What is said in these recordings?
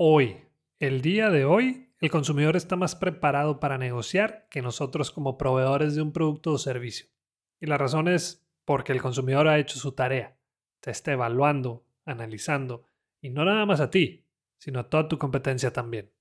Hoy, el día de hoy, el consumidor está más preparado para negociar que nosotros como proveedores de un producto o servicio. Y la razón es porque el consumidor ha hecho su tarea, te está evaluando, analizando, y no nada más a ti, sino a toda tu competencia también.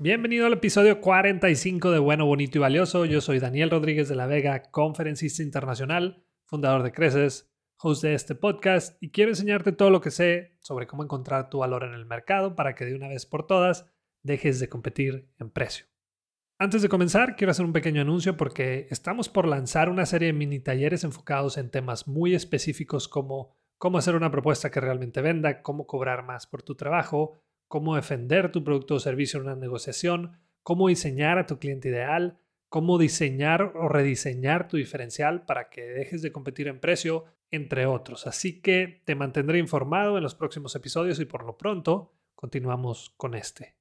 Bienvenido al episodio 45 de Bueno, Bonito y Valioso. Yo soy Daniel Rodríguez de la Vega, conferencista internacional, fundador de Creces, host de este podcast y quiero enseñarte todo lo que sé sobre cómo encontrar tu valor en el mercado para que de una vez por todas dejes de competir en precio. Antes de comenzar, quiero hacer un pequeño anuncio porque estamos por lanzar una serie de mini talleres enfocados en temas muy específicos como cómo hacer una propuesta que realmente venda, cómo cobrar más por tu trabajo, cómo defender tu producto o servicio en una negociación, cómo diseñar a tu cliente ideal, cómo diseñar o rediseñar tu diferencial para que dejes de competir en precio, entre otros. Así que te mantendré informado en los próximos episodios y por lo pronto continuamos con este.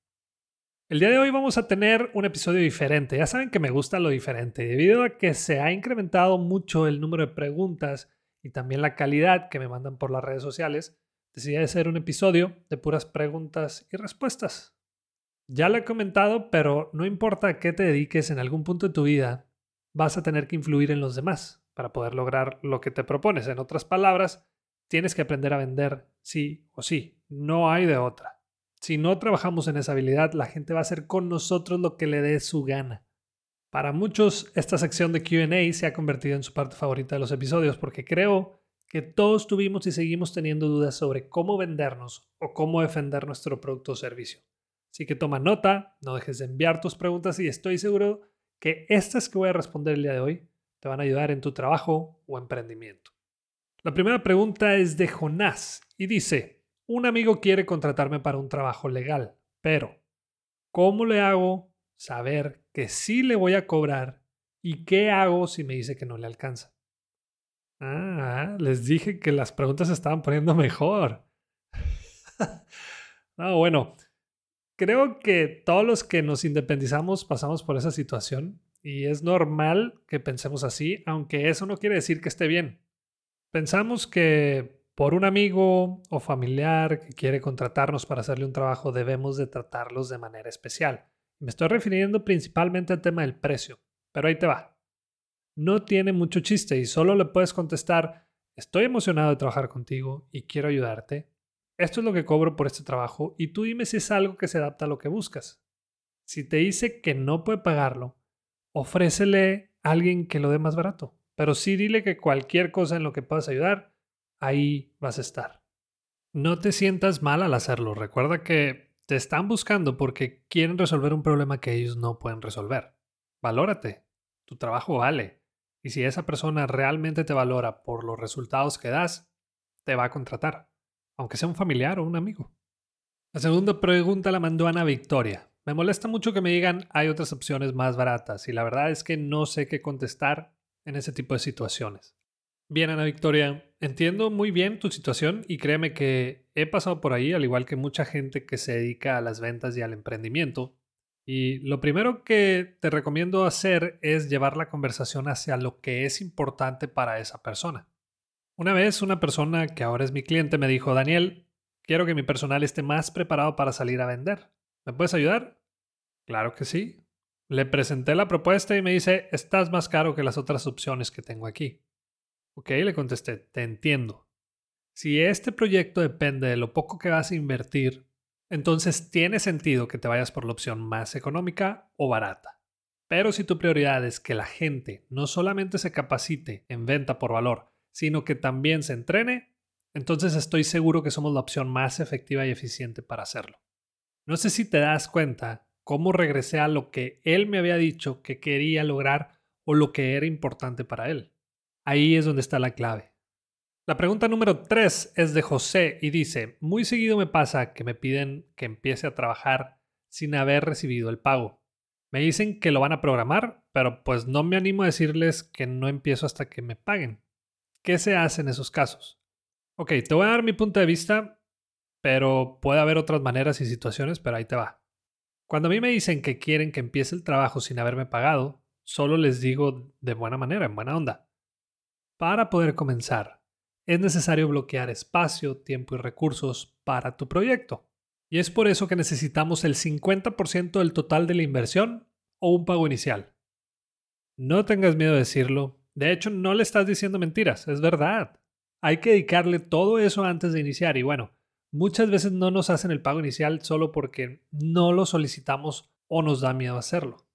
El día de hoy vamos a tener un episodio diferente. Ya saben que me gusta lo diferente, debido a que se ha incrementado mucho el número de preguntas y también la calidad que me mandan por las redes sociales decidí hacer un episodio de puras preguntas y respuestas. Ya lo he comentado, pero no importa a qué te dediques en algún punto de tu vida, vas a tener que influir en los demás para poder lograr lo que te propones. En otras palabras, tienes que aprender a vender sí o sí. No hay de otra. Si no trabajamos en esa habilidad, la gente va a hacer con nosotros lo que le dé su gana. Para muchos, esta sección de QA se ha convertido en su parte favorita de los episodios porque creo que todos tuvimos y seguimos teniendo dudas sobre cómo vendernos o cómo defender nuestro producto o servicio. Así que toma nota, no dejes de enviar tus preguntas y estoy seguro que estas que voy a responder el día de hoy te van a ayudar en tu trabajo o emprendimiento. La primera pregunta es de Jonás y dice, un amigo quiere contratarme para un trabajo legal, pero ¿cómo le hago saber que sí le voy a cobrar y qué hago si me dice que no le alcanza? Ah, les dije que las preguntas se estaban poniendo mejor. no, bueno, creo que todos los que nos independizamos pasamos por esa situación y es normal que pensemos así, aunque eso no quiere decir que esté bien. Pensamos que por un amigo o familiar que quiere contratarnos para hacerle un trabajo debemos de tratarlos de manera especial. Me estoy refiriendo principalmente al tema del precio, pero ahí te va no tiene mucho chiste y solo le puedes contestar, estoy emocionado de trabajar contigo y quiero ayudarte. Esto es lo que cobro por este trabajo y tú dime si es algo que se adapta a lo que buscas. Si te dice que no puede pagarlo, ofrécele a alguien que lo dé más barato. Pero sí dile que cualquier cosa en lo que puedas ayudar, ahí vas a estar. No te sientas mal al hacerlo. Recuerda que te están buscando porque quieren resolver un problema que ellos no pueden resolver. Valórate. Tu trabajo vale. Y si esa persona realmente te valora por los resultados que das, te va a contratar, aunque sea un familiar o un amigo. La segunda pregunta la mandó Ana Victoria. Me molesta mucho que me digan hay otras opciones más baratas y la verdad es que no sé qué contestar en ese tipo de situaciones. Bien, Ana Victoria, entiendo muy bien tu situación y créeme que he pasado por ahí, al igual que mucha gente que se dedica a las ventas y al emprendimiento, y lo primero que te recomiendo hacer es llevar la conversación hacia lo que es importante para esa persona. Una vez una persona que ahora es mi cliente me dijo, Daniel, quiero que mi personal esté más preparado para salir a vender. ¿Me puedes ayudar? Claro que sí. Le presenté la propuesta y me dice, estás más caro que las otras opciones que tengo aquí. Ok, le contesté, te entiendo. Si este proyecto depende de lo poco que vas a invertir entonces tiene sentido que te vayas por la opción más económica o barata. Pero si tu prioridad es que la gente no solamente se capacite en venta por valor, sino que también se entrene, entonces estoy seguro que somos la opción más efectiva y eficiente para hacerlo. No sé si te das cuenta cómo regresé a lo que él me había dicho que quería lograr o lo que era importante para él. Ahí es donde está la clave. La pregunta número 3 es de José y dice, muy seguido me pasa que me piden que empiece a trabajar sin haber recibido el pago. Me dicen que lo van a programar, pero pues no me animo a decirles que no empiezo hasta que me paguen. ¿Qué se hace en esos casos? Ok, te voy a dar mi punto de vista, pero puede haber otras maneras y situaciones, pero ahí te va. Cuando a mí me dicen que quieren que empiece el trabajo sin haberme pagado, solo les digo de buena manera, en buena onda. Para poder comenzar, es necesario bloquear espacio, tiempo y recursos para tu proyecto. Y es por eso que necesitamos el 50% del total de la inversión o un pago inicial. No tengas miedo de decirlo. De hecho, no le estás diciendo mentiras, es verdad. Hay que dedicarle todo eso antes de iniciar y bueno, muchas veces no nos hacen el pago inicial solo porque no lo solicitamos o nos da miedo hacerlo.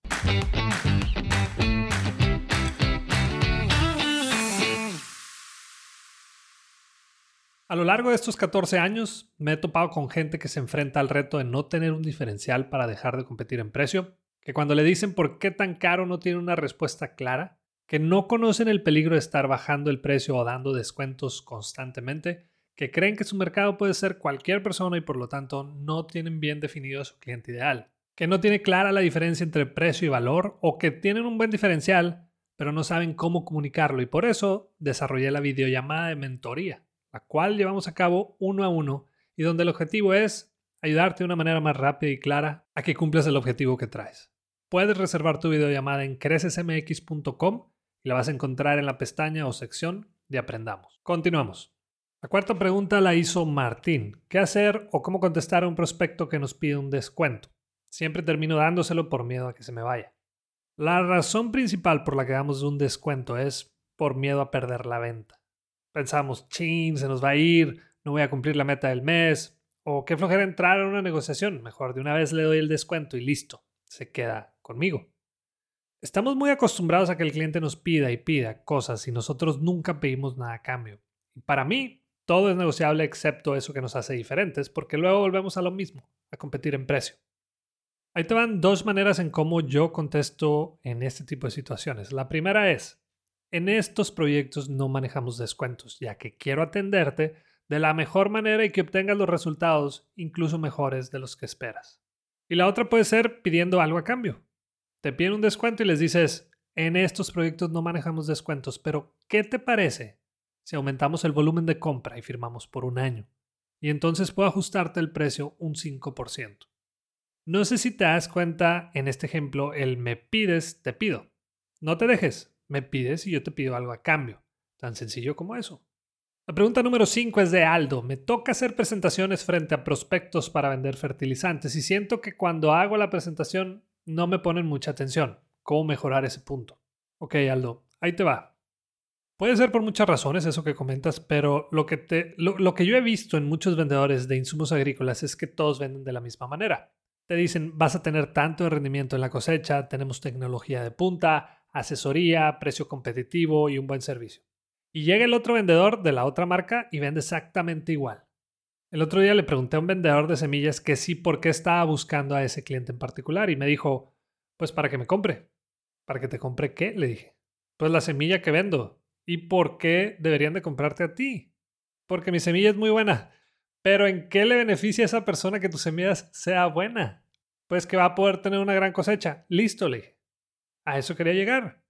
A lo largo de estos 14 años me he topado con gente que se enfrenta al reto de no tener un diferencial para dejar de competir en precio, que cuando le dicen por qué tan caro no tiene una respuesta clara, que no conocen el peligro de estar bajando el precio o dando descuentos constantemente, que creen que su mercado puede ser cualquier persona y por lo tanto no tienen bien definido a su cliente ideal, que no tiene clara la diferencia entre precio y valor o que tienen un buen diferencial pero no saben cómo comunicarlo y por eso desarrollé la videollamada de mentoría la cual llevamos a cabo uno a uno y donde el objetivo es ayudarte de una manera más rápida y clara a que cumplas el objetivo que traes. Puedes reservar tu videollamada en crecesmx.com y la vas a encontrar en la pestaña o sección de Aprendamos. Continuamos. La cuarta pregunta la hizo Martín. ¿Qué hacer o cómo contestar a un prospecto que nos pide un descuento? Siempre termino dándoselo por miedo a que se me vaya. La razón principal por la que damos un descuento es por miedo a perder la venta pensamos, chin, se nos va a ir, no voy a cumplir la meta del mes, o qué flojera entrar en una negociación, mejor de una vez le doy el descuento y listo, se queda conmigo. Estamos muy acostumbrados a que el cliente nos pida y pida cosas y nosotros nunca pedimos nada a cambio. Para mí, todo es negociable excepto eso que nos hace diferentes, porque luego volvemos a lo mismo, a competir en precio. Ahí te van dos maneras en cómo yo contesto en este tipo de situaciones. La primera es, en estos proyectos no manejamos descuentos, ya que quiero atenderte de la mejor manera y que obtengas los resultados incluso mejores de los que esperas. Y la otra puede ser pidiendo algo a cambio. Te piden un descuento y les dices, en estos proyectos no manejamos descuentos, pero ¿qué te parece si aumentamos el volumen de compra y firmamos por un año? Y entonces puedo ajustarte el precio un 5%. No sé si te das cuenta en este ejemplo el me pides, te pido. No te dejes, me pides y yo te pido algo a cambio. Tan sencillo como eso. La pregunta número 5 es de Aldo. Me toca hacer presentaciones frente a prospectos para vender fertilizantes y siento que cuando hago la presentación no me ponen mucha atención. ¿Cómo mejorar ese punto? Ok, Aldo, ahí te va. Puede ser por muchas razones eso que comentas, pero lo que, te, lo que yo he visto en muchos vendedores de insumos agrícolas es que todos venden de la misma manera. Te dicen, vas a tener tanto de rendimiento en la cosecha, tenemos tecnología de punta, asesoría, precio competitivo y un buen servicio. Y llega el otro vendedor de la otra marca y vende exactamente igual. El otro día le pregunté a un vendedor de semillas que sí, por qué estaba buscando a ese cliente en particular y me dijo, pues para que me compre. ¿Para que te compre qué? Le dije. Pues la semilla que vendo. ¿Y por qué deberían de comprarte a ti? Porque mi semilla es muy buena. Pero ¿en qué le beneficia a esa persona que tu semilla sea buena? Pues que va a poder tener una gran cosecha. Listo, le dije. A eso quería llegar.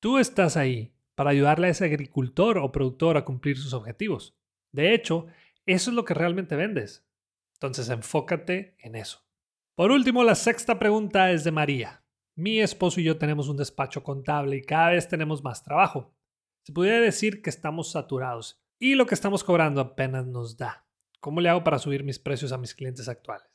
Tú estás ahí para ayudarle a ese agricultor o productor a cumplir sus objetivos. De hecho, eso es lo que realmente vendes. Entonces enfócate en eso. Por último, la sexta pregunta es de María. Mi esposo y yo tenemos un despacho contable y cada vez tenemos más trabajo. Se pudiera decir que estamos saturados y lo que estamos cobrando apenas nos da. ¿Cómo le hago para subir mis precios a mis clientes actuales?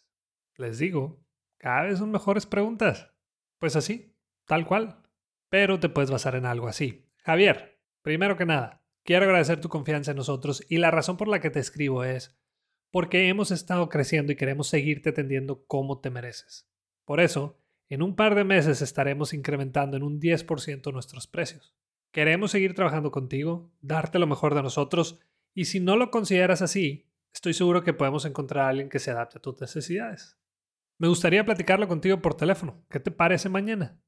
Les digo, cada vez son mejores preguntas. Pues así, tal cual. Pero te puedes basar en algo así. Javier, primero que nada, quiero agradecer tu confianza en nosotros y la razón por la que te escribo es porque hemos estado creciendo y queremos seguirte atendiendo como te mereces. Por eso, en un par de meses estaremos incrementando en un 10% nuestros precios. Queremos seguir trabajando contigo, darte lo mejor de nosotros y si no lo consideras así, estoy seguro que podemos encontrar a alguien que se adapte a tus necesidades. Me gustaría platicarlo contigo por teléfono. ¿Qué te parece mañana?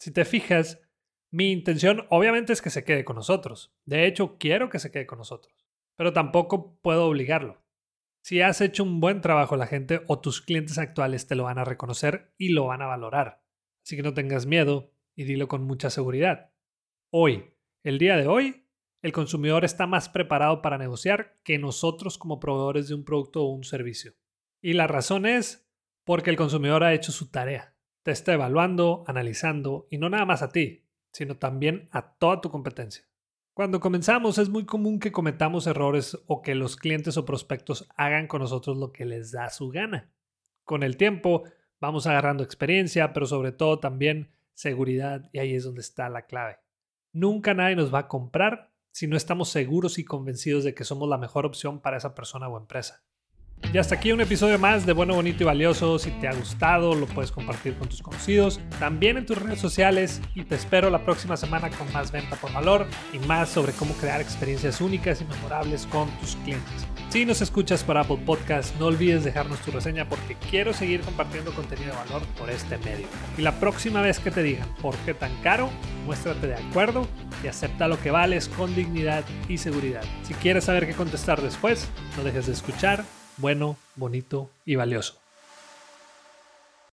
Si te fijas, mi intención obviamente es que se quede con nosotros. De hecho, quiero que se quede con nosotros. pero tampoco puedo obligarlo. Si has hecho un buen trabajo, la gente o tus clientes actuales te lo van a reconocer y lo van a valorar. Así que no tengas miedo y dilo con mucha seguridad. Hoy, el día de hoy, el consumidor está más preparado para negociar que nosotros como proveedores de un producto o un servicio. Y la razón es porque el consumidor ha hecho su tarea. Te está evaluando, analizando, y no nada más a ti, sino también a toda tu competencia. Cuando comenzamos es muy común que cometamos errores o que los clientes o prospectos hagan con nosotros lo que les da su gana. Con el tiempo vamos agarrando experiencia, pero sobre todo también seguridad y ahí es donde está la clave. Nunca nadie nos va a comprar si no estamos seguros y convencidos de que somos la mejor opción para esa persona o empresa. Y hasta aquí un episodio más de Bueno, Bonito y Valioso. Si te ha gustado, lo puedes compartir con tus conocidos, también en tus redes sociales y te espero la próxima semana con más venta por valor y más sobre cómo crear experiencias únicas y memorables con tus clientes. Si nos escuchas por Apple Podcast, no olvides dejarnos tu reseña porque quiero seguir compartiendo contenido de valor por este medio. Y la próxima vez que te digan por qué tan caro, muéstrate de acuerdo y acepta lo que vales con dignidad y seguridad. Si quieres saber qué contestar después, no dejes de escuchar bueno, bonito y valioso.